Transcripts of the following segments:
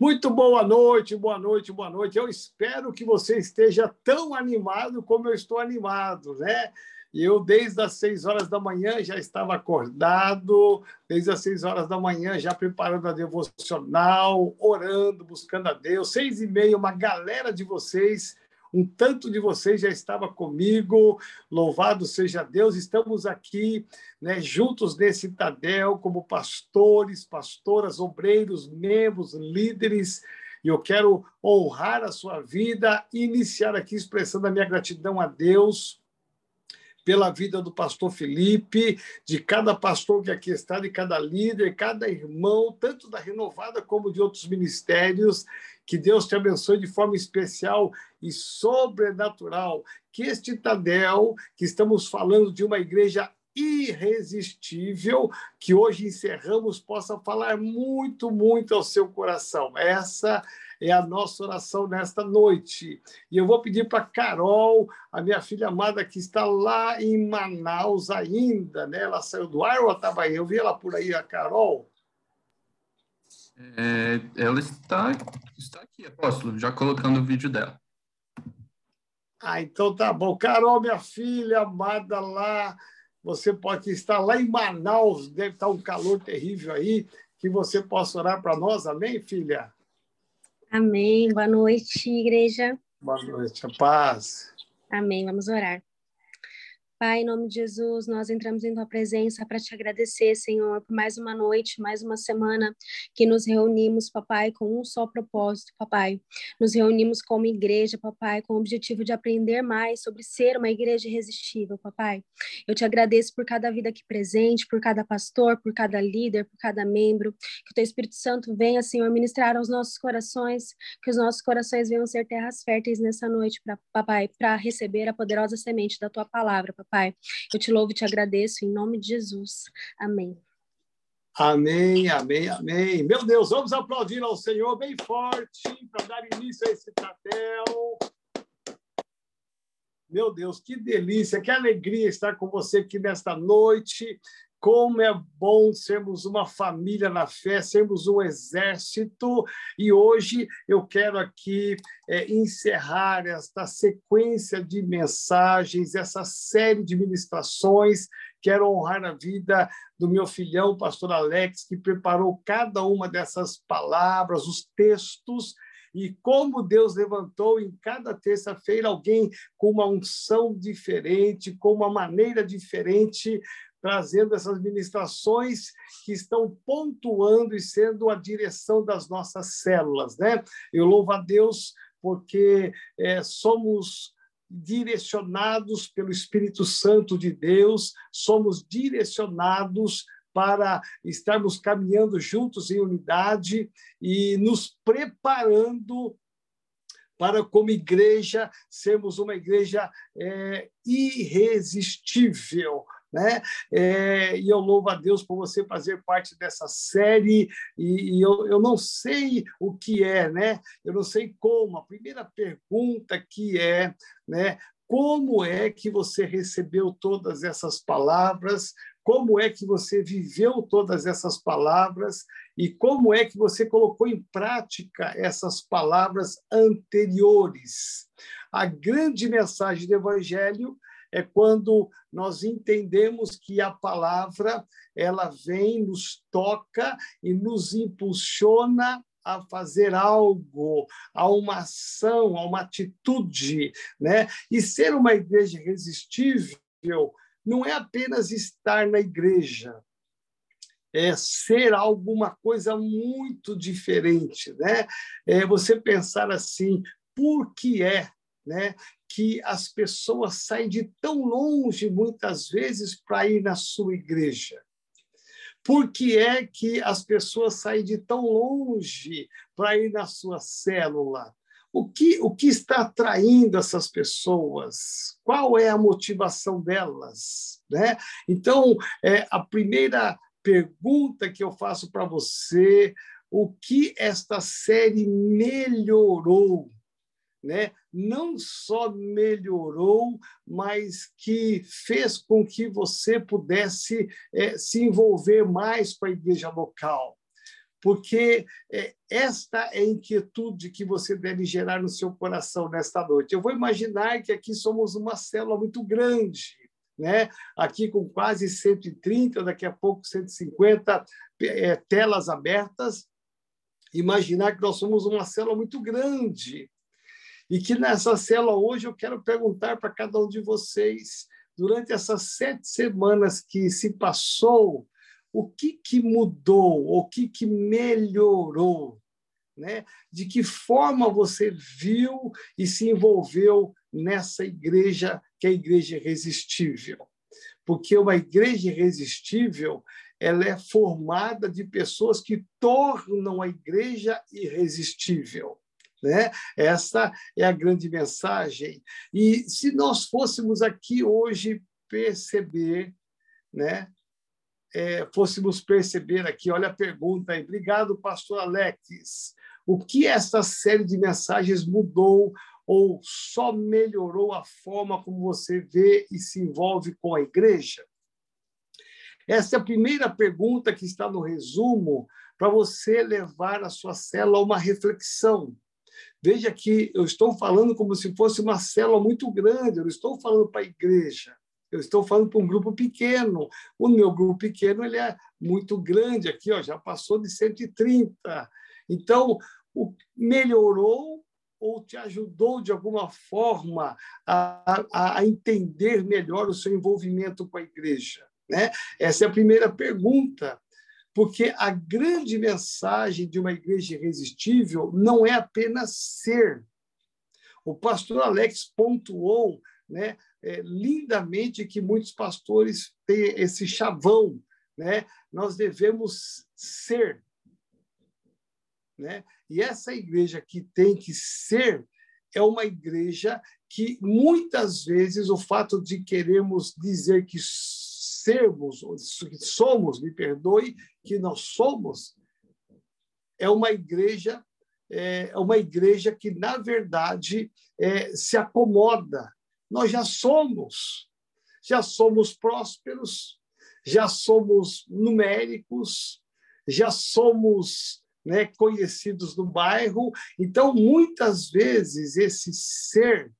Muito boa noite, boa noite, boa noite. Eu espero que você esteja tão animado como eu estou animado, né? Eu, desde as seis horas da manhã, já estava acordado, desde as seis horas da manhã, já preparando a devocional, orando, buscando a Deus. Seis e meia, uma galera de vocês um tanto de vocês já estava comigo, louvado seja Deus. Estamos aqui né, juntos nesse Tadel, como pastores, pastoras, obreiros, membros, líderes. E eu quero honrar a sua vida iniciar aqui expressando a minha gratidão a Deus pela vida do pastor Felipe, de cada pastor que aqui está, de cada líder, cada irmão, tanto da Renovada como de outros ministérios. Que Deus te abençoe de forma especial e sobrenatural. Que este Tadel, que estamos falando de uma igreja irresistível, que hoje encerramos, possa falar muito, muito ao seu coração. Essa é a nossa oração nesta noite. E eu vou pedir para Carol, a minha filha amada, que está lá em Manaus ainda, né? Ela saiu do ar ou estava aí? Eu vi ela por aí, a Carol. É, ela está, está aqui, apóstolo, já colocando o vídeo dela. Ah, então tá bom. Carol, minha filha amada lá, você pode estar lá em Manaus, deve estar um calor terrível aí, que você possa orar para nós, amém, filha? Amém. Boa noite, igreja. Boa noite, a paz. Amém. Vamos orar. Pai, em nome de Jesus, nós entramos em tua presença para te agradecer, Senhor, por mais uma noite, mais uma semana que nos reunimos, papai, com um só propósito, papai. Nos reunimos como igreja, papai, com o objetivo de aprender mais sobre ser uma igreja irresistível, papai. Eu te agradeço por cada vida aqui presente, por cada pastor, por cada líder, por cada membro. Que o teu Espírito Santo venha, Senhor, ministrar aos nossos corações, que os nossos corações venham ser terras férteis nessa noite, pra, papai, para receber a poderosa semente da tua palavra, papai. Pai. Eu te louvo e te agradeço em nome de Jesus. Amém. Amém, amém, amém. Meu Deus, vamos aplaudir ao Senhor bem forte para dar início a esse papel. Meu Deus, que delícia, que alegria estar com você aqui nesta noite. Como é bom sermos uma família na fé, sermos um exército. E hoje eu quero aqui é, encerrar esta sequência de mensagens, essa série de ministrações. Quero honrar a vida do meu filhão, pastor Alex, que preparou cada uma dessas palavras, os textos e como Deus levantou em cada terça-feira alguém com uma unção diferente, com uma maneira diferente trazendo essas ministrações que estão pontuando e sendo a direção das nossas células. Né? Eu louvo a Deus porque é, somos direcionados pelo Espírito Santo de Deus, somos direcionados para estarmos caminhando juntos em unidade e nos preparando para, como igreja, sermos uma igreja é, irresistível, né? É, e eu louvo a Deus por você fazer parte dessa série, e, e eu, eu não sei o que é, né? Eu não sei como. A primeira pergunta que é, né? Como é que você recebeu todas essas palavras? Como é que você viveu todas essas palavras? E como é que você colocou em prática essas palavras anteriores? A grande mensagem do Evangelho é quando nós entendemos que a palavra ela vem, nos toca e nos impulsiona a fazer algo, a uma ação, a uma atitude, né? E ser uma igreja irresistível não é apenas estar na igreja, é ser alguma coisa muito diferente, né? É você pensar assim, por que é, né? Que as pessoas saem de tão longe, muitas vezes, para ir na sua igreja? Por que é que as pessoas saem de tão longe para ir na sua célula? O que, o que está atraindo essas pessoas? Qual é a motivação delas? Né? Então, é, a primeira pergunta que eu faço para você: o que esta série melhorou né, não só melhorou, mas que fez com que você pudesse é, se envolver mais com a igreja local. porque é, esta é a inquietude que você deve gerar no seu coração nesta noite. Eu vou imaginar que aqui somos uma célula muito grande, né? aqui com quase 130, daqui a pouco 150 é, telas abertas. Imaginar que nós somos uma célula muito grande. E que nessa célula hoje eu quero perguntar para cada um de vocês, durante essas sete semanas que se passou, o que, que mudou, o que, que melhorou, né? de que forma você viu e se envolveu nessa igreja, que é a igreja irresistível. Porque uma igreja irresistível ela é formada de pessoas que tornam a igreja irresistível. Né? Essa é a grande mensagem. E se nós fôssemos aqui hoje perceber né, é, fôssemos perceber aqui, olha a pergunta aí. Obrigado, pastor Alex. O que essa série de mensagens mudou ou só melhorou a forma como você vê e se envolve com a igreja? Essa é a primeira pergunta que está no resumo para você levar a sua célula a uma reflexão. Veja que eu estou falando como se fosse uma célula muito grande, eu não estou falando para a igreja. Eu estou falando para um grupo pequeno. O meu grupo pequeno ele é muito grande aqui, ó, já passou de 130. Então, o, melhorou ou te ajudou de alguma forma a, a, a, entender melhor o seu envolvimento com a igreja? Né? Essa é a primeira pergunta, porque a grande mensagem de uma igreja irresistível não é apenas ser. O pastor Alex pontuou né, é, lindamente que muitos pastores têm esse chavão, né? Nós devemos ser, né? E essa igreja que tem que ser é uma igreja que muitas vezes o fato de queremos dizer que sermos, que somos, me perdoe, que nós somos, é uma igreja é uma igreja que na verdade é, se acomoda nós já somos, já somos prósperos, já somos numéricos, já somos né, conhecidos no bairro. Então, muitas vezes, esse ser,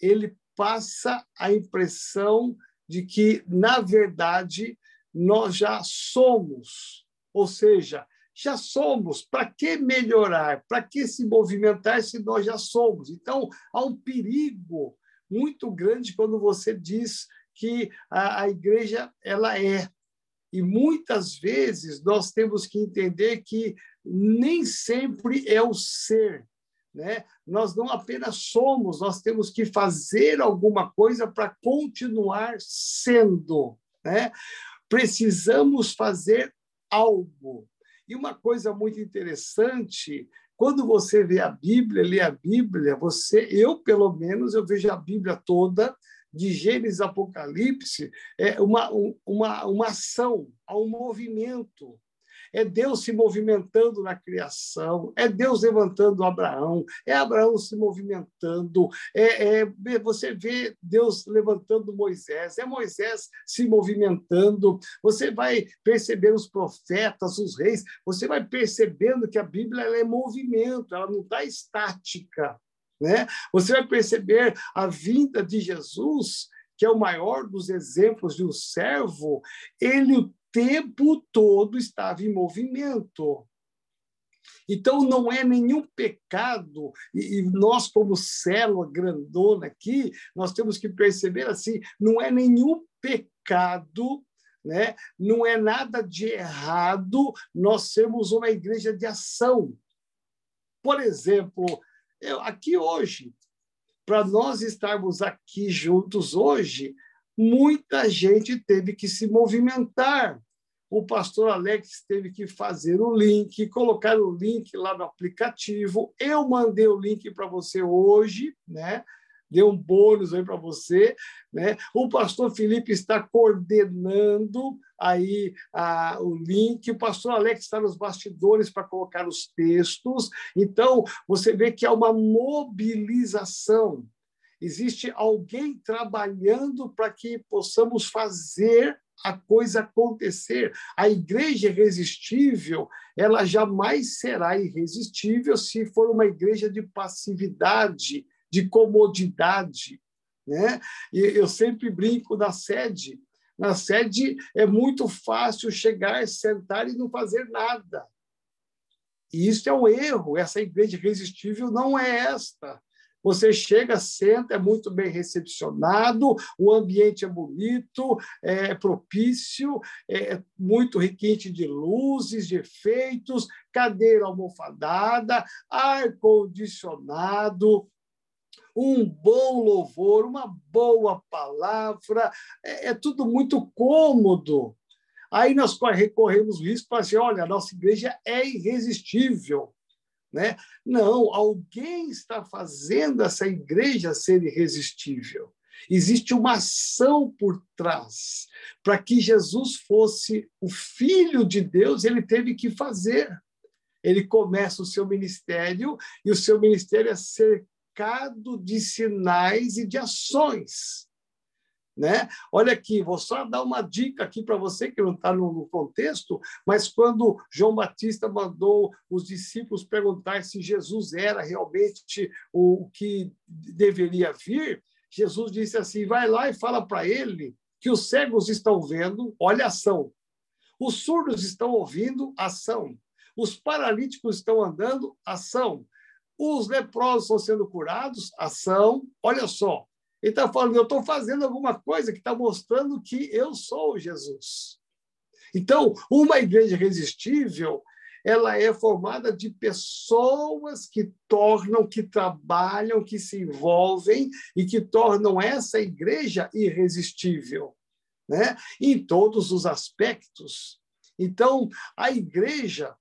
ele passa a impressão de que, na verdade, nós já somos, ou seja, já somos. Para que melhorar? Para que se movimentar se nós já somos? Então, há um perigo muito grande quando você diz que a, a igreja ela é. E muitas vezes nós temos que entender que nem sempre é o ser, né? Nós não apenas somos, nós temos que fazer alguma coisa para continuar sendo, né? Precisamos fazer algo. E uma coisa muito interessante quando você vê a Bíblia, lê a Bíblia, você, eu pelo menos, eu vejo a Bíblia toda, de Gênesis Apocalipse, é uma, uma, uma ação, há um movimento é Deus se movimentando na criação, é Deus levantando Abraão, é Abraão se movimentando, é, é, você vê Deus levantando Moisés, é Moisés se movimentando, você vai perceber os profetas, os reis, você vai percebendo que a Bíblia é movimento, ela não está estática. Né? Você vai perceber a vinda de Jesus, que é o maior dos exemplos de um servo, ele o tempo todo estava em movimento. Então, não é nenhum pecado, e, nós, como célula grandona aqui, nós temos que perceber assim: não é nenhum pecado, né? não é nada de errado nós sermos uma igreja de ação. Por exemplo, eu, aqui hoje, para nós estarmos aqui juntos hoje, muita gente teve que se movimentar. O pastor Alex teve que fazer o link, colocar o link lá no aplicativo. Eu mandei o link para você hoje, né? Deu um bônus aí para você, né? O pastor Felipe está coordenando aí a, o link, o pastor Alex está nos bastidores para colocar os textos. Então, você vê que há uma mobilização existe alguém trabalhando para que possamos fazer a coisa acontecer. A igreja irresistível, ela jamais será irresistível se for uma igreja de passividade, de comodidade. Né? E eu sempre brinco na sede. Na sede é muito fácil chegar, sentar e não fazer nada. E isso é um erro. Essa igreja irresistível não é esta. Você chega, senta, é muito bem recepcionado, o ambiente é bonito, é propício, é muito requinte de luzes, de efeitos, cadeira almofadada, ar-condicionado, um bom louvor, uma boa palavra, é, é tudo muito cômodo. Aí nós recorremos risco para dizer, olha, a nossa igreja é irresistível. Né? Não, alguém está fazendo essa igreja ser irresistível. Existe uma ação por trás. Para que Jesus fosse o Filho de Deus, ele teve que fazer. Ele começa o seu ministério, e o seu ministério é cercado de sinais e de ações. Né? Olha aqui, vou só dar uma dica aqui para você que não está no contexto, mas quando João Batista mandou os discípulos perguntar se Jesus era realmente o que deveria vir, Jesus disse assim: vai lá e fala para ele que os cegos estão vendo, olha a ação. Os surdos estão ouvindo, ação. Os paralíticos estão andando, ação. Os leprosos estão sendo curados, ação. Olha só, ele está falando, eu estou fazendo alguma coisa que está mostrando que eu sou Jesus. Então, uma igreja irresistível, ela é formada de pessoas que tornam, que trabalham, que se envolvem e que tornam essa igreja irresistível, né? Em todos os aspectos. Então, a igreja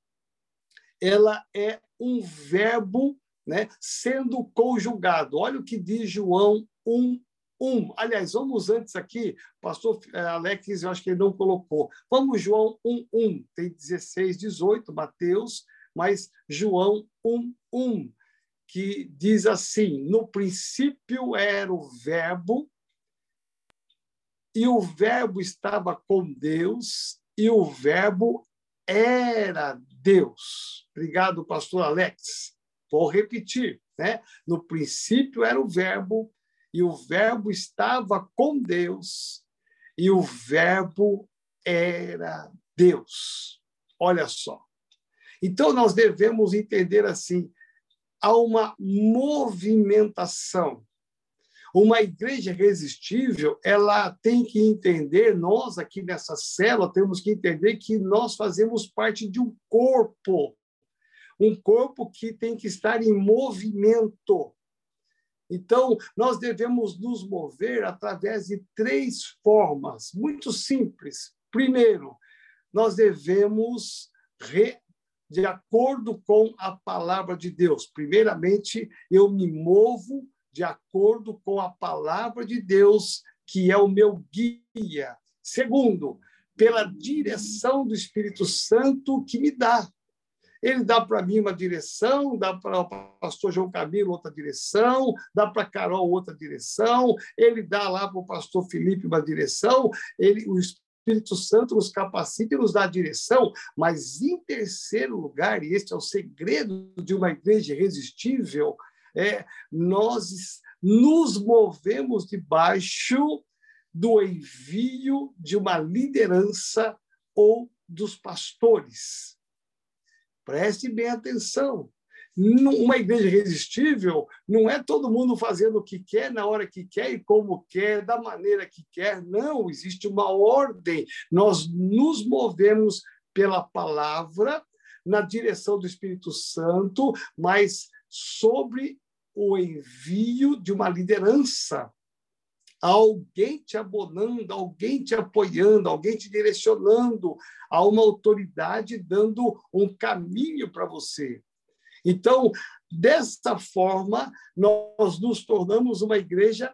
ela é um verbo, né, sendo conjugado. Olha o que diz João 1, 1. Aliás, vamos antes aqui, pastor eh, Alex, eu acho que ele não colocou. Vamos, João 1, 1. Tem 16, 18, Mateus, mas João 1, 1, que diz assim: No princípio era o Verbo, e o Verbo estava com Deus, e o Verbo era Deus. Obrigado, pastor Alex. Vou repetir, né? No princípio era o Verbo, e o Verbo estava com Deus, e o Verbo era Deus. Olha só. Então, nós devemos entender assim: há uma movimentação. Uma igreja resistível, ela tem que entender, nós aqui nessa célula temos que entender que nós fazemos parte de um corpo, um corpo que tem que estar em movimento. Então, nós devemos nos mover através de três formas, muito simples. Primeiro, nós devemos, re, de acordo com a palavra de Deus. Primeiramente, eu me movo de acordo com a palavra de Deus, que é o meu guia. Segundo, pela direção do Espírito Santo que me dá. Ele dá para mim uma direção, dá para o pastor João Camilo outra direção, dá para Carol outra direção, ele dá lá para o pastor Felipe uma direção, ele, o Espírito Santo nos capacita e nos dá direção, mas em terceiro lugar, e este é o segredo de uma igreja irresistível, é nós nos movemos debaixo do envio de uma liderança ou dos pastores. Preste bem atenção. Uma igreja irresistível não é todo mundo fazendo o que quer, na hora que quer e como quer, da maneira que quer. Não, existe uma ordem. Nós nos movemos pela palavra, na direção do Espírito Santo, mas sobre o envio de uma liderança alguém te abonando, alguém te apoiando, alguém te direcionando, a uma autoridade dando um caminho para você. Então, dessa forma, nós nos tornamos uma igreja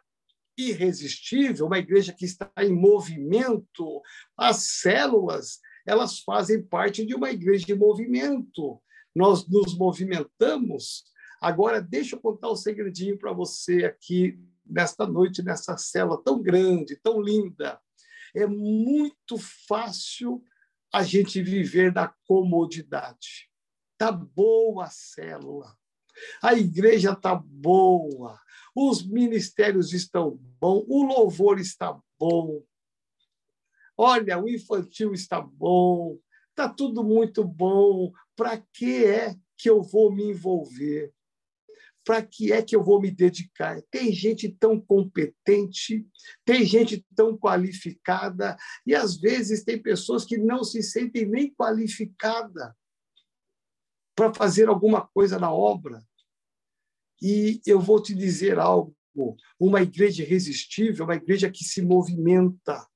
irresistível, uma igreja que está em movimento. As células, elas fazem parte de uma igreja em movimento. Nós nos movimentamos. Agora, deixa eu contar um segredinho para você aqui nesta noite, nessa cela tão grande, tão linda. é muito fácil a gente viver na comodidade. Tá boa a célula, a igreja está boa, os ministérios estão bons, o louvor está bom. Olha, o infantil está bom, está tudo muito bom. Para que é que eu vou me envolver? Para que é que eu vou me dedicar? Tem gente tão competente, tem gente tão qualificada, e às vezes tem pessoas que não se sentem nem qualificadas para fazer alguma coisa na obra. E eu vou te dizer algo: uma igreja irresistível, uma igreja que se movimenta.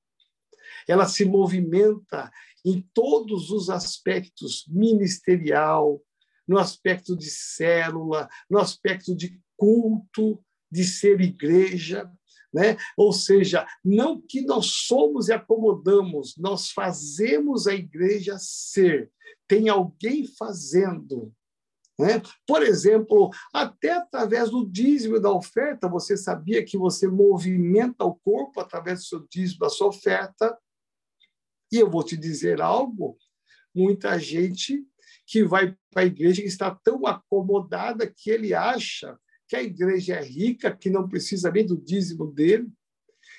Ela se movimenta em todos os aspectos ministerial, no aspecto de célula, no aspecto de culto, de ser igreja, né? Ou seja, não que nós somos e acomodamos, nós fazemos a igreja ser. Tem alguém fazendo. Né? Por exemplo, até através do dízimo da oferta, você sabia que você movimenta o corpo através do seu dízimo, da sua oferta. E eu vou te dizer algo: muita gente que vai para a igreja que está tão acomodada que ele acha que a igreja é rica, que não precisa nem do dízimo dele,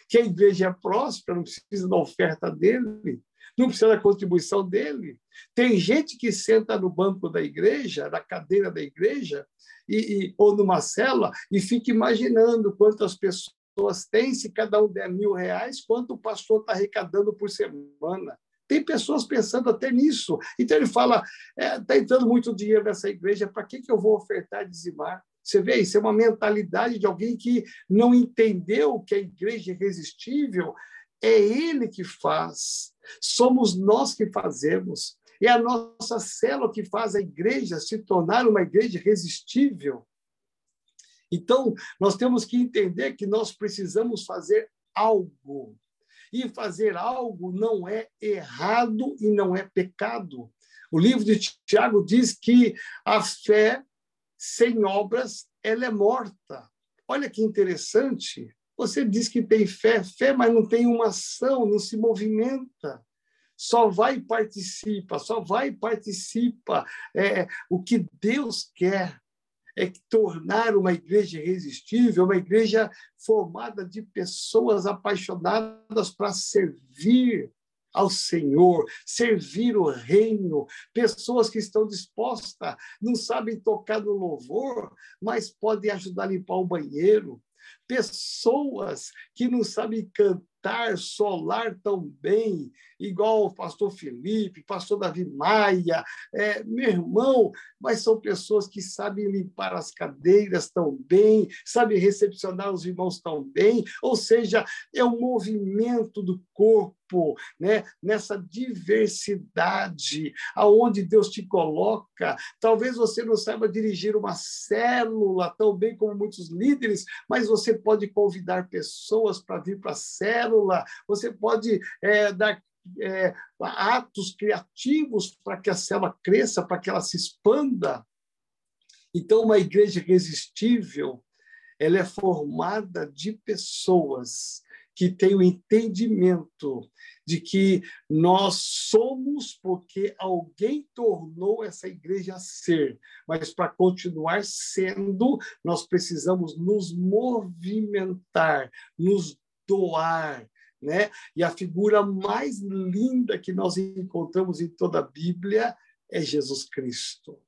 que a igreja é próspera, não precisa da oferta dele, não precisa da contribuição dele. Tem gente que senta no banco da igreja, na cadeira da igreja, e, e, ou numa cela, e fica imaginando quantas pessoas tem, se cada um der mil reais, quanto o pastor está arrecadando por semana. Tem pessoas pensando até nisso. Então ele fala: está é, tá entrando muito dinheiro nessa igreja, para que, que eu vou ofertar e dizimar? Você vê, isso é uma mentalidade de alguém que não entendeu que a igreja é irresistível. É ele que faz, somos nós que fazemos. É a nossa célula que faz a igreja se tornar uma igreja irresistível. Então, nós temos que entender que nós precisamos fazer algo. E fazer algo não é errado e não é pecado. O livro de Tiago diz que a fé sem obras, ela é morta. Olha que interessante. Você diz que tem fé, fé, mas não tem uma ação, não se movimenta. Só vai e participa, só vai e participa. É, o que Deus quer é tornar uma igreja irresistível, uma igreja formada de pessoas apaixonadas para servir, ao Senhor, servir o reino, pessoas que estão dispostas, não sabem tocar no louvor, mas podem ajudar a limpar o banheiro, pessoas que não sabem cantar solar tão bem, igual o pastor Felipe, pastor Davi Maia, é, meu irmão, mas são pessoas que sabem limpar as cadeiras tão bem, sabem recepcionar os irmãos tão bem, ou seja, é o movimento do corpo, né? nessa diversidade, aonde Deus te coloca. Talvez você não saiba dirigir uma célula tão bem como muitos líderes, mas você pode convidar pessoas para vir para a célula você pode é, dar é, atos criativos para que a célula cresça, para que ela se expanda. Então, uma igreja irresistível, ela é formada de pessoas que têm o entendimento de que nós somos porque alguém tornou essa igreja ser, mas para continuar sendo, nós precisamos nos movimentar, nos doar. Né? E a figura mais linda que nós encontramos em toda a Bíblia é Jesus Cristo.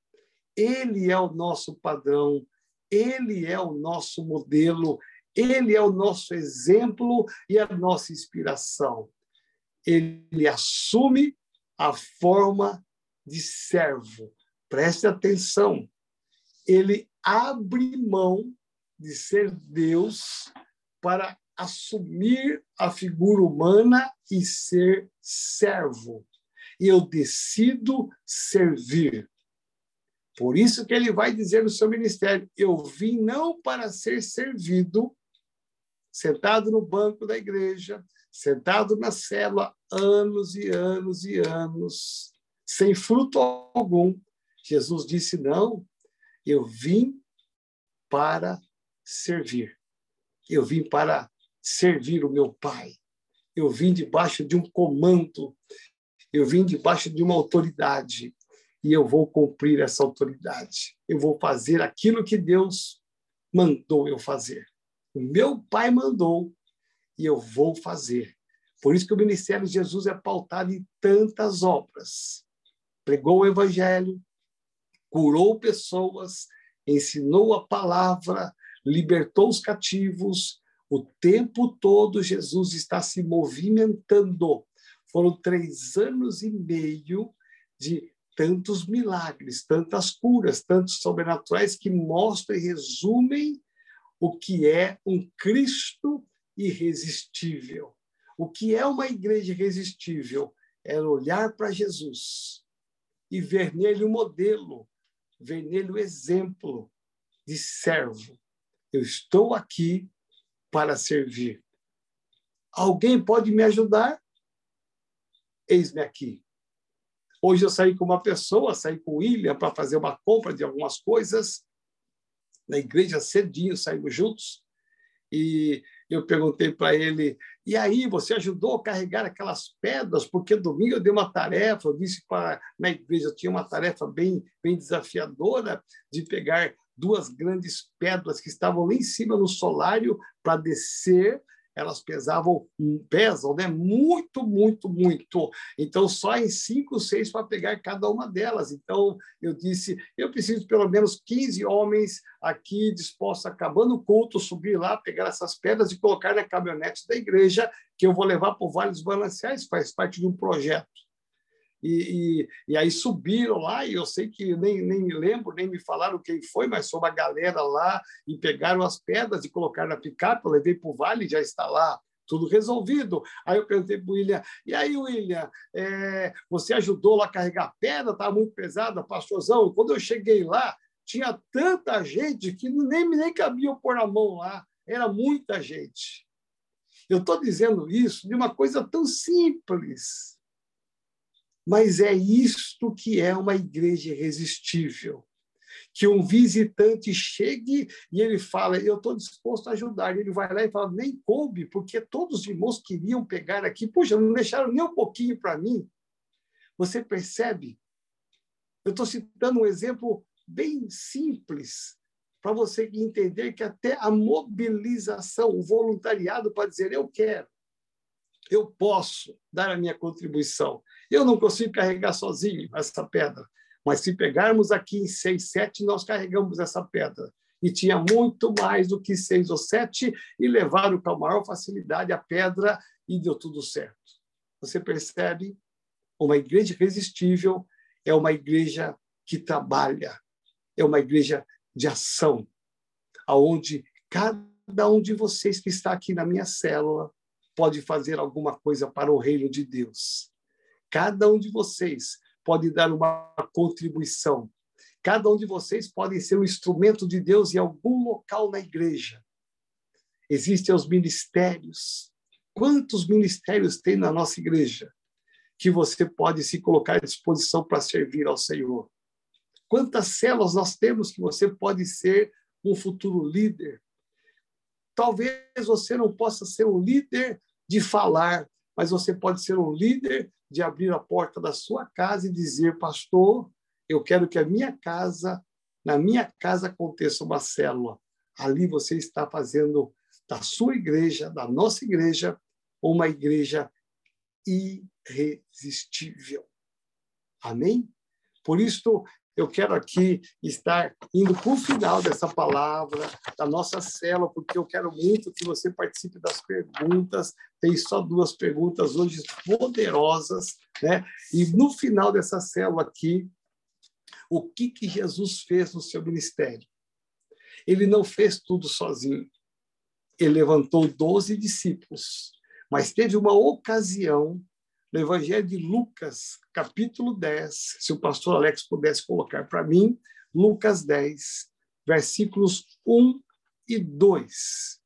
Ele é o nosso padrão, ele é o nosso modelo, ele é o nosso exemplo e a nossa inspiração. Ele assume a forma de servo. Preste atenção. Ele abre mão de ser Deus para assumir a figura humana e ser servo. Eu decido servir. Por isso que ele vai dizer no seu ministério: Eu vim não para ser servido, sentado no banco da igreja, sentado na célula, anos e anos e anos, sem fruto algum. Jesus disse: Não, eu vim para servir. Eu vim para servir o meu Pai. Eu vim debaixo de um comando, eu vim debaixo de uma autoridade e eu vou cumprir essa autoridade. Eu vou fazer aquilo que Deus mandou eu fazer. O meu Pai mandou e eu vou fazer. Por isso que o ministério de Jesus é pautado em tantas obras. Pregou o evangelho, curou pessoas, ensinou a palavra, libertou os cativos. O tempo todo Jesus está se movimentando. Foram três anos e meio de tantos milagres, tantas curas, tantos sobrenaturais que mostram e resumem o que é um Cristo irresistível. O que é uma igreja irresistível? É olhar para Jesus e ver nele o um modelo, ver nele o um exemplo de servo. Eu estou aqui para servir. Alguém pode me ajudar? Eis-me aqui. Hoje eu saí com uma pessoa, saí com o William para fazer uma compra de algumas coisas. Na igreja cedinho, saímos juntos. E eu perguntei para ele: e aí, você ajudou a carregar aquelas pedras? Porque domingo eu dei uma tarefa, eu disse para na igreja, eu tinha uma tarefa bem, bem desafiadora de pegar duas grandes pedras que estavam lá em cima no solário para descer elas pesavam, pesam, né? Muito, muito, muito. Então, só em cinco, seis para pegar cada uma delas. Então, eu disse, eu preciso pelo menos 15 homens aqui dispostos, acabando o culto, subir lá, pegar essas pedras e colocar na caminhonete da igreja, que eu vou levar para o Vale dos Balanceais, faz parte de um projeto. E, e, e, aí subiram lá, e eu sei que nem, nem lembro, nem me falaram quem foi, mas foi uma galera lá, e pegaram as pedras e colocaram na picape, eu levei para o vale, já está lá, tudo resolvido. Aí eu perguntei para o William, e aí, William, é, você ajudou lá a carregar pedra, estava muito pesada, pastorzão. Quando eu cheguei lá, tinha tanta gente que nem, nem cabia pôr a mão lá, era muita gente. Eu estou dizendo isso de uma coisa tão simples, mas é isto que é uma igreja irresistível. Que um visitante chegue e ele fala, eu estou disposto a ajudar. Ele vai lá e fala, nem coube, porque todos os irmãos queriam pegar aqui. Puxa, não deixaram nem um pouquinho para mim. Você percebe? Eu estou citando um exemplo bem simples, para você entender que até a mobilização, o voluntariado para dizer eu quero, eu posso dar a minha contribuição. Eu não consigo carregar sozinho essa pedra, mas se pegarmos aqui em seis, sete, nós carregamos essa pedra. E tinha muito mais do que seis ou sete, e levaram com a maior facilidade a pedra e deu tudo certo. Você percebe? Uma igreja irresistível é uma igreja que trabalha, é uma igreja de ação, aonde cada um de vocês que está aqui na minha célula pode fazer alguma coisa para o reino de Deus. Cada um de vocês pode dar uma contribuição. Cada um de vocês pode ser um instrumento de Deus em algum local na igreja. Existem os ministérios. Quantos ministérios tem na nossa igreja que você pode se colocar à disposição para servir ao Senhor? Quantas células nós temos que você pode ser um futuro líder? Talvez você não possa ser um líder de falar, mas você pode ser um líder de abrir a porta da sua casa e dizer, pastor, eu quero que a minha casa, na minha casa aconteça uma célula. Ali você está fazendo da sua igreja, da nossa igreja, uma igreja irresistível. Amém? Por isso, eu quero aqui estar indo para o final dessa palavra, da nossa célula, porque eu quero muito que você participe das perguntas. Tem só duas perguntas hoje poderosas, né? E no final dessa célula aqui, o que, que Jesus fez no seu ministério? Ele não fez tudo sozinho. Ele levantou doze discípulos, mas teve uma ocasião no Evangelho de Lucas, capítulo 10, se o pastor Alex pudesse colocar para mim, Lucas 10, versículos 1 e 2.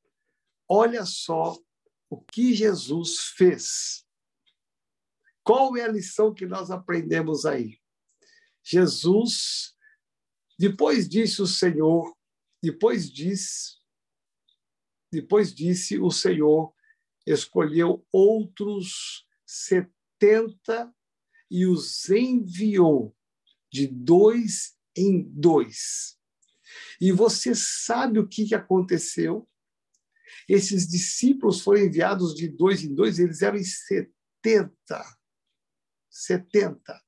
Olha só o que Jesus fez. Qual é a lição que nós aprendemos aí? Jesus, depois disse o Senhor, depois disse, depois disse o Senhor escolheu outros setenta e os enviou de dois em dois. E você sabe o que aconteceu? Esses discípulos foram enviados de dois em dois, eles eram em setenta. Setenta.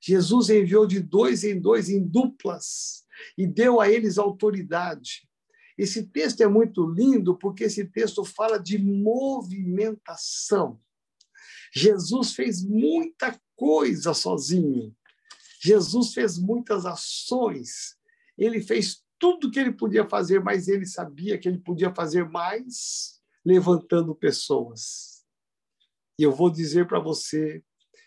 Jesus enviou de dois em dois, em duplas, e deu a eles autoridade. Esse texto é muito lindo porque esse texto fala de movimentação. Jesus fez muita coisa sozinho. Jesus fez muitas ações. Ele fez tudo que ele podia fazer, mas ele sabia que ele podia fazer mais levantando pessoas. E eu vou dizer para você,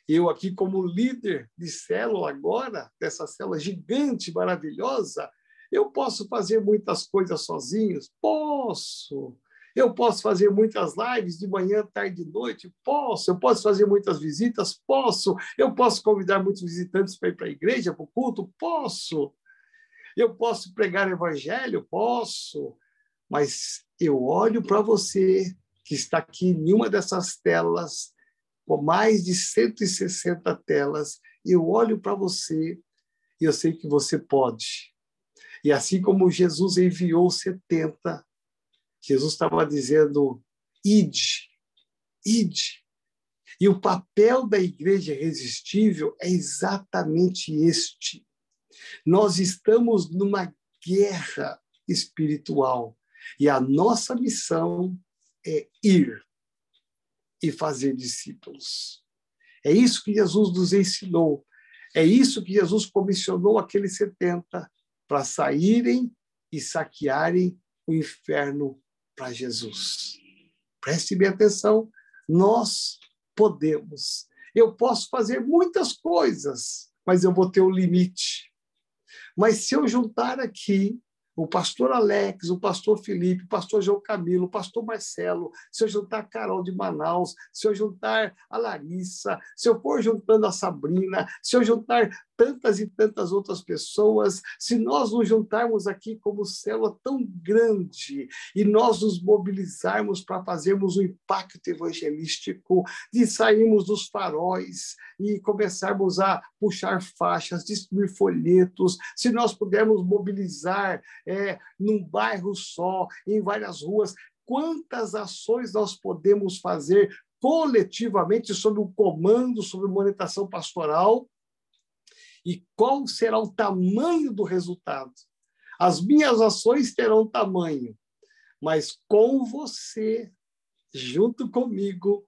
eu aqui como líder de célula agora, dessa célula gigante, maravilhosa, eu posso fazer muitas coisas sozinhos? Posso. Eu posso fazer muitas lives de manhã, tarde e noite? Posso. Eu posso fazer muitas visitas? Posso. Eu posso convidar muitos visitantes para ir para a igreja, para o culto? Posso. Eu posso pregar evangelho? Posso. Mas eu olho para você que está aqui em uma dessas telas, com mais de 160 telas, eu olho para você e eu sei que você pode. E assim como Jesus enviou 70, Jesus estava dizendo: ide, ide. E o papel da igreja irresistível é exatamente este. Nós estamos numa guerra espiritual e a nossa missão é ir e fazer discípulos. É isso que Jesus nos ensinou. É isso que Jesus comissionou aqueles 70 para saírem e saquearem o inferno para Jesus. Preste bem atenção, nós podemos. Eu posso fazer muitas coisas, mas eu vou ter um limite. Mas se eu juntar aqui o pastor Alex, o pastor Felipe, o pastor João Camilo, o pastor Marcelo, se eu juntar a Carol de Manaus, se eu juntar a Larissa, se eu for juntando a Sabrina, se eu juntar tantas e tantas outras pessoas, se nós nos juntarmos aqui como célula tão grande e nós nos mobilizarmos para fazermos um impacto evangelístico, de sairmos dos faróis e começarmos a puxar faixas, distribuir folhetos, se nós pudermos mobilizar é, num bairro só, em várias ruas, quantas ações nós podemos fazer coletivamente sob o comando, sob monetação pastoral, e qual será o tamanho do resultado. As minhas ações terão tamanho, mas com você, junto comigo,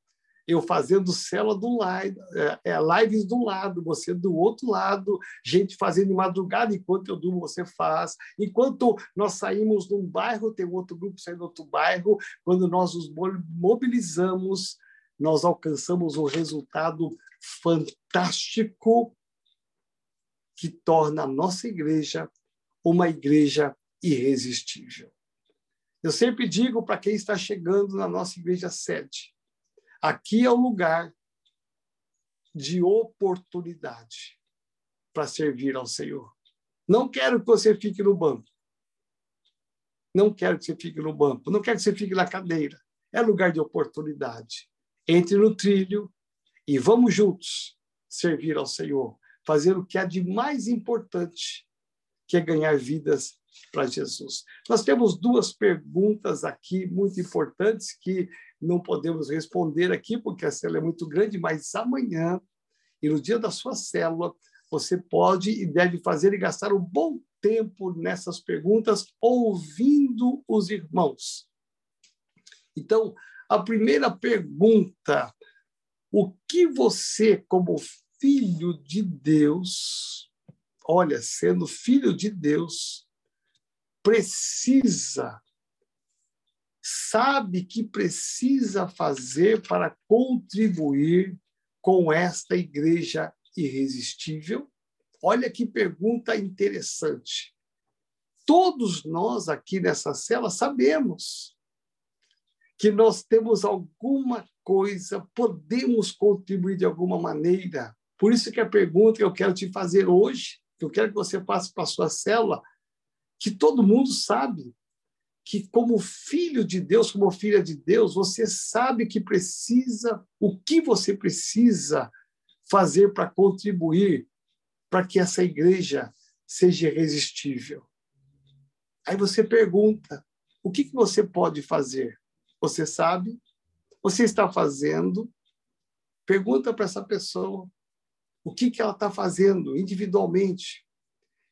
eu fazendo célula do lado, é, é, lives do lado, você do outro lado, gente fazendo de madrugada, enquanto eu durmo, você faz. Enquanto nós saímos de um bairro, tem outro grupo saindo do outro bairro. Quando nós nos mobilizamos, nós alcançamos um resultado fantástico que torna a nossa igreja uma igreja irresistível. Eu sempre digo para quem está chegando na nossa igreja sede, aqui é o lugar de oportunidade para servir ao Senhor. Não quero que você fique no banco. Não quero que você fique no banco. Não quero que você fique na cadeira. É lugar de oportunidade. Entre no trilho e vamos juntos servir ao Senhor fazer o que há de mais importante, que é ganhar vidas para Jesus. Nós temos duas perguntas aqui muito importantes que não podemos responder aqui, porque a célula é muito grande, mas amanhã, e no dia da sua célula, você pode e deve fazer e gastar um bom tempo nessas perguntas, ouvindo os irmãos. Então, a primeira pergunta: o que você, como filho de Deus, olha, sendo filho de Deus, precisa, sabe que precisa fazer para contribuir com esta igreja irresistível? Olha que pergunta interessante. Todos nós aqui nessa cela sabemos que nós temos alguma coisa, podemos contribuir de alguma maneira por isso que a pergunta que eu quero te fazer hoje, que eu quero que você passe para a sua célula, que todo mundo sabe que, como filho de Deus, como filha de Deus, você sabe que precisa, o que você precisa fazer para contribuir para que essa igreja seja irresistível. Aí você pergunta: o que, que você pode fazer? Você sabe? Você está fazendo? Pergunta para essa pessoa o que, que ela está fazendo individualmente.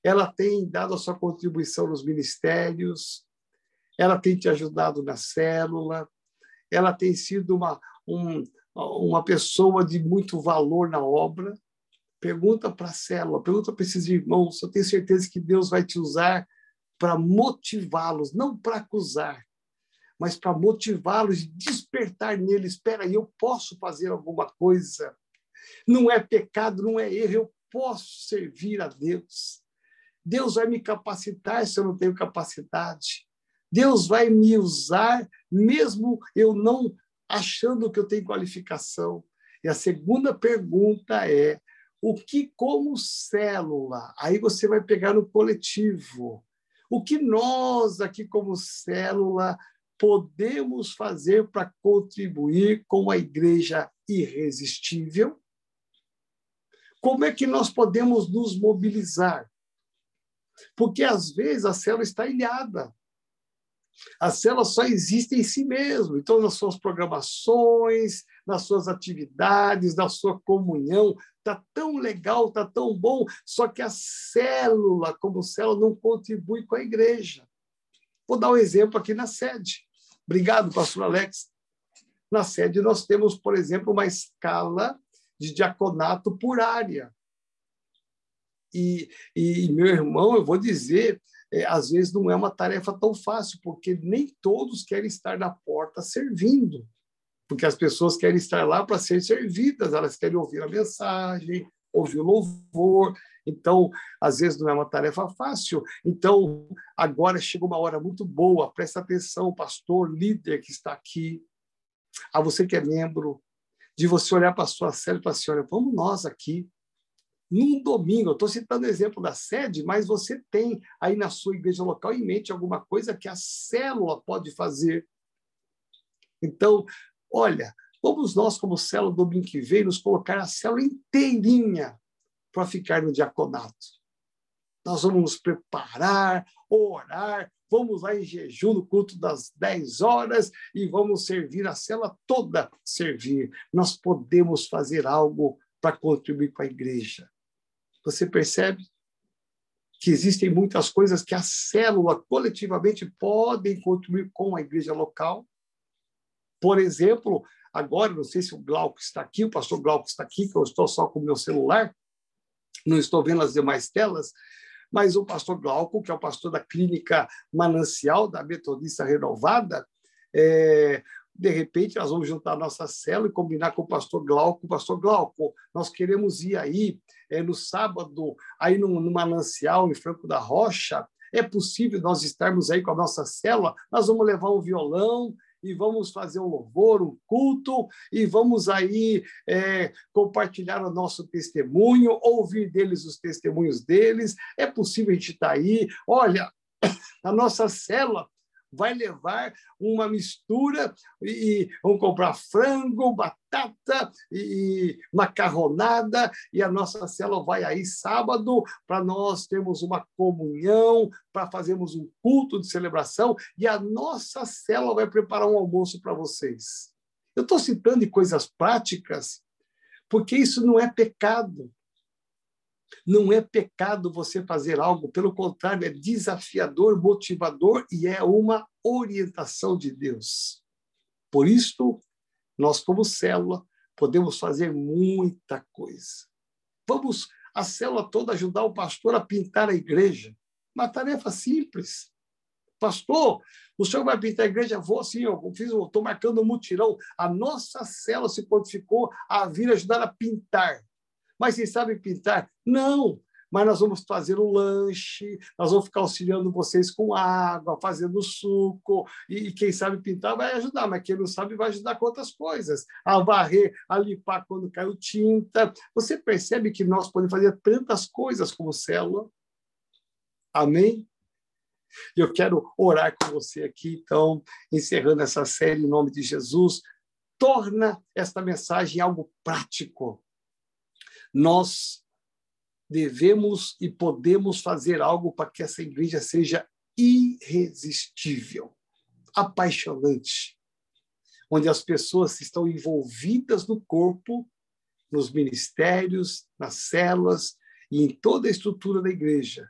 Ela tem dado a sua contribuição nos ministérios, ela tem te ajudado na célula, ela tem sido uma, um, uma pessoa de muito valor na obra. Pergunta para a célula, pergunta para esses irmãos. Eu tenho certeza que Deus vai te usar para motivá-los, não para acusar, mas para motivá-los e despertar neles. Espera eu posso fazer alguma coisa. Não é pecado, não é erro, eu posso servir a Deus. Deus vai me capacitar se eu não tenho capacidade. Deus vai me usar, mesmo eu não achando que eu tenho qualificação. E a segunda pergunta é: o que, como célula? Aí você vai pegar no coletivo. O que nós, aqui, como célula, podemos fazer para contribuir com a igreja irresistível? Como é que nós podemos nos mobilizar? Porque às vezes a célula está ilhada. A célula só existe em si mesmo. Então, nas suas programações, nas suas atividades, na sua comunhão, está tão legal, está tão bom, só que a célula, como célula, não contribui com a igreja. Vou dar um exemplo aqui na sede. Obrigado, pastor Alex. Na sede, nós temos, por exemplo, uma escala de diaconato por área. E, e meu irmão, eu vou dizer, é, às vezes não é uma tarefa tão fácil, porque nem todos querem estar na porta servindo, porque as pessoas querem estar lá para ser servidas, elas querem ouvir a mensagem, ouvir o louvor. Então, às vezes não é uma tarefa fácil. Então, agora chega uma hora muito boa, presta atenção, pastor, líder que está aqui, a você que é membro, de você olhar para a sua série e falar assim: olha, vamos nós aqui num domingo, eu estou citando o exemplo da sede, mas você tem aí na sua igreja local em mente alguma coisa que a célula pode fazer. Então, olha, vamos nós, como célula domingo que vem, nos colocar a célula inteirinha para ficar no diaconato. Nós vamos nos preparar, orar, vamos lá em jejum no culto das 10 horas e vamos servir a célula toda servir. Nós podemos fazer algo para contribuir com a igreja. Você percebe que existem muitas coisas que a célula coletivamente podem contribuir com a igreja local. Por exemplo, agora, não sei se o Glauco está aqui, o pastor Glauco está aqui, que eu estou só com o meu celular, não estou vendo as demais telas, mas o pastor Glauco, que é o pastor da clínica Manancial, da Metodista Renovada, é, de repente nós vamos juntar nossa célula e combinar com o pastor Glauco. Pastor Glauco, nós queremos ir aí é, no sábado, aí no, no Manancial, em Franco da Rocha. É possível nós estarmos aí com a nossa célula? Nós vamos levar um violão, e vamos fazer um louvor, um culto, e vamos aí é, compartilhar o nosso testemunho, ouvir deles os testemunhos deles. É possível a gente estar tá aí. Olha, a nossa célula vai levar uma mistura e vão comprar frango, batata e macarronada e a nossa célula vai aí sábado para nós termos uma comunhão, para fazermos um culto de celebração e a nossa célula vai preparar um almoço para vocês. Eu estou citando coisas práticas porque isso não é pecado. Não é pecado você fazer algo, pelo contrário, é desafiador, motivador e é uma orientação de Deus. Por isso, nós, como célula, podemos fazer muita coisa. Vamos, a célula toda, ajudar o pastor a pintar a igreja. Uma tarefa simples. Pastor, o senhor vai pintar a igreja? Vou sim, eu estou marcando um mutirão. A nossa célula se prontificou a vir ajudar a pintar. Mas vocês sabem pintar? Não! Mas nós vamos fazer um lanche, nós vamos ficar auxiliando vocês com água, fazendo suco, e, quem sabe pintar vai ajudar, mas quem não sabe vai ajudar com outras coisas. A varrer, a limpar quando caiu tinta. Você percebe que nós podemos fazer tantas coisas como célula? Amém? E eu quero orar com você aqui, então, encerrando essa série em nome de Jesus. Torna esta mensagem algo prático. Nós devemos e podemos fazer algo para que essa igreja seja irresistível, apaixonante, onde as pessoas estão envolvidas no corpo, nos ministérios, nas células e em toda a estrutura da igreja,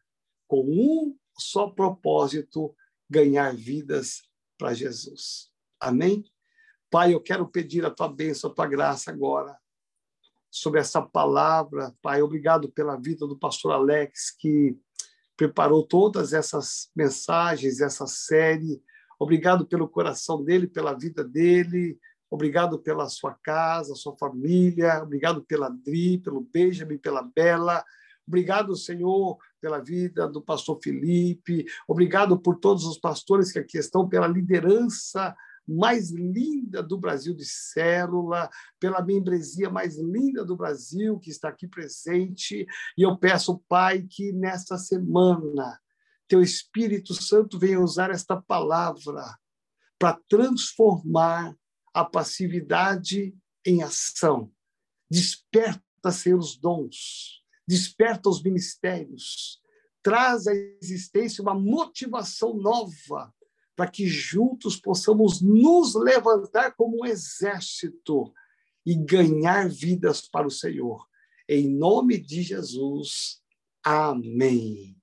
com um só propósito: ganhar vidas para Jesus. Amém? Pai, eu quero pedir a tua bênção, a tua graça agora sobre essa palavra. Pai, obrigado pela vida do pastor Alex, que preparou todas essas mensagens, essa série. Obrigado pelo coração dele, pela vida dele. Obrigado pela sua casa, sua família. Obrigado pela Adri, pelo Benjamin, pela Bela. Obrigado, Senhor, pela vida do pastor Felipe. Obrigado por todos os pastores que aqui estão, pela liderança mais linda do Brasil de célula, pela membresia mais linda do Brasil que está aqui presente. E eu peço, Pai, que nesta semana teu Espírito Santo venha usar esta palavra para transformar a passividade em ação. Desperta, Senhor, os dons, desperta os ministérios, traz à existência uma motivação nova para que juntos possamos nos levantar como um exército e ganhar vidas para o Senhor. Em nome de Jesus. Amém.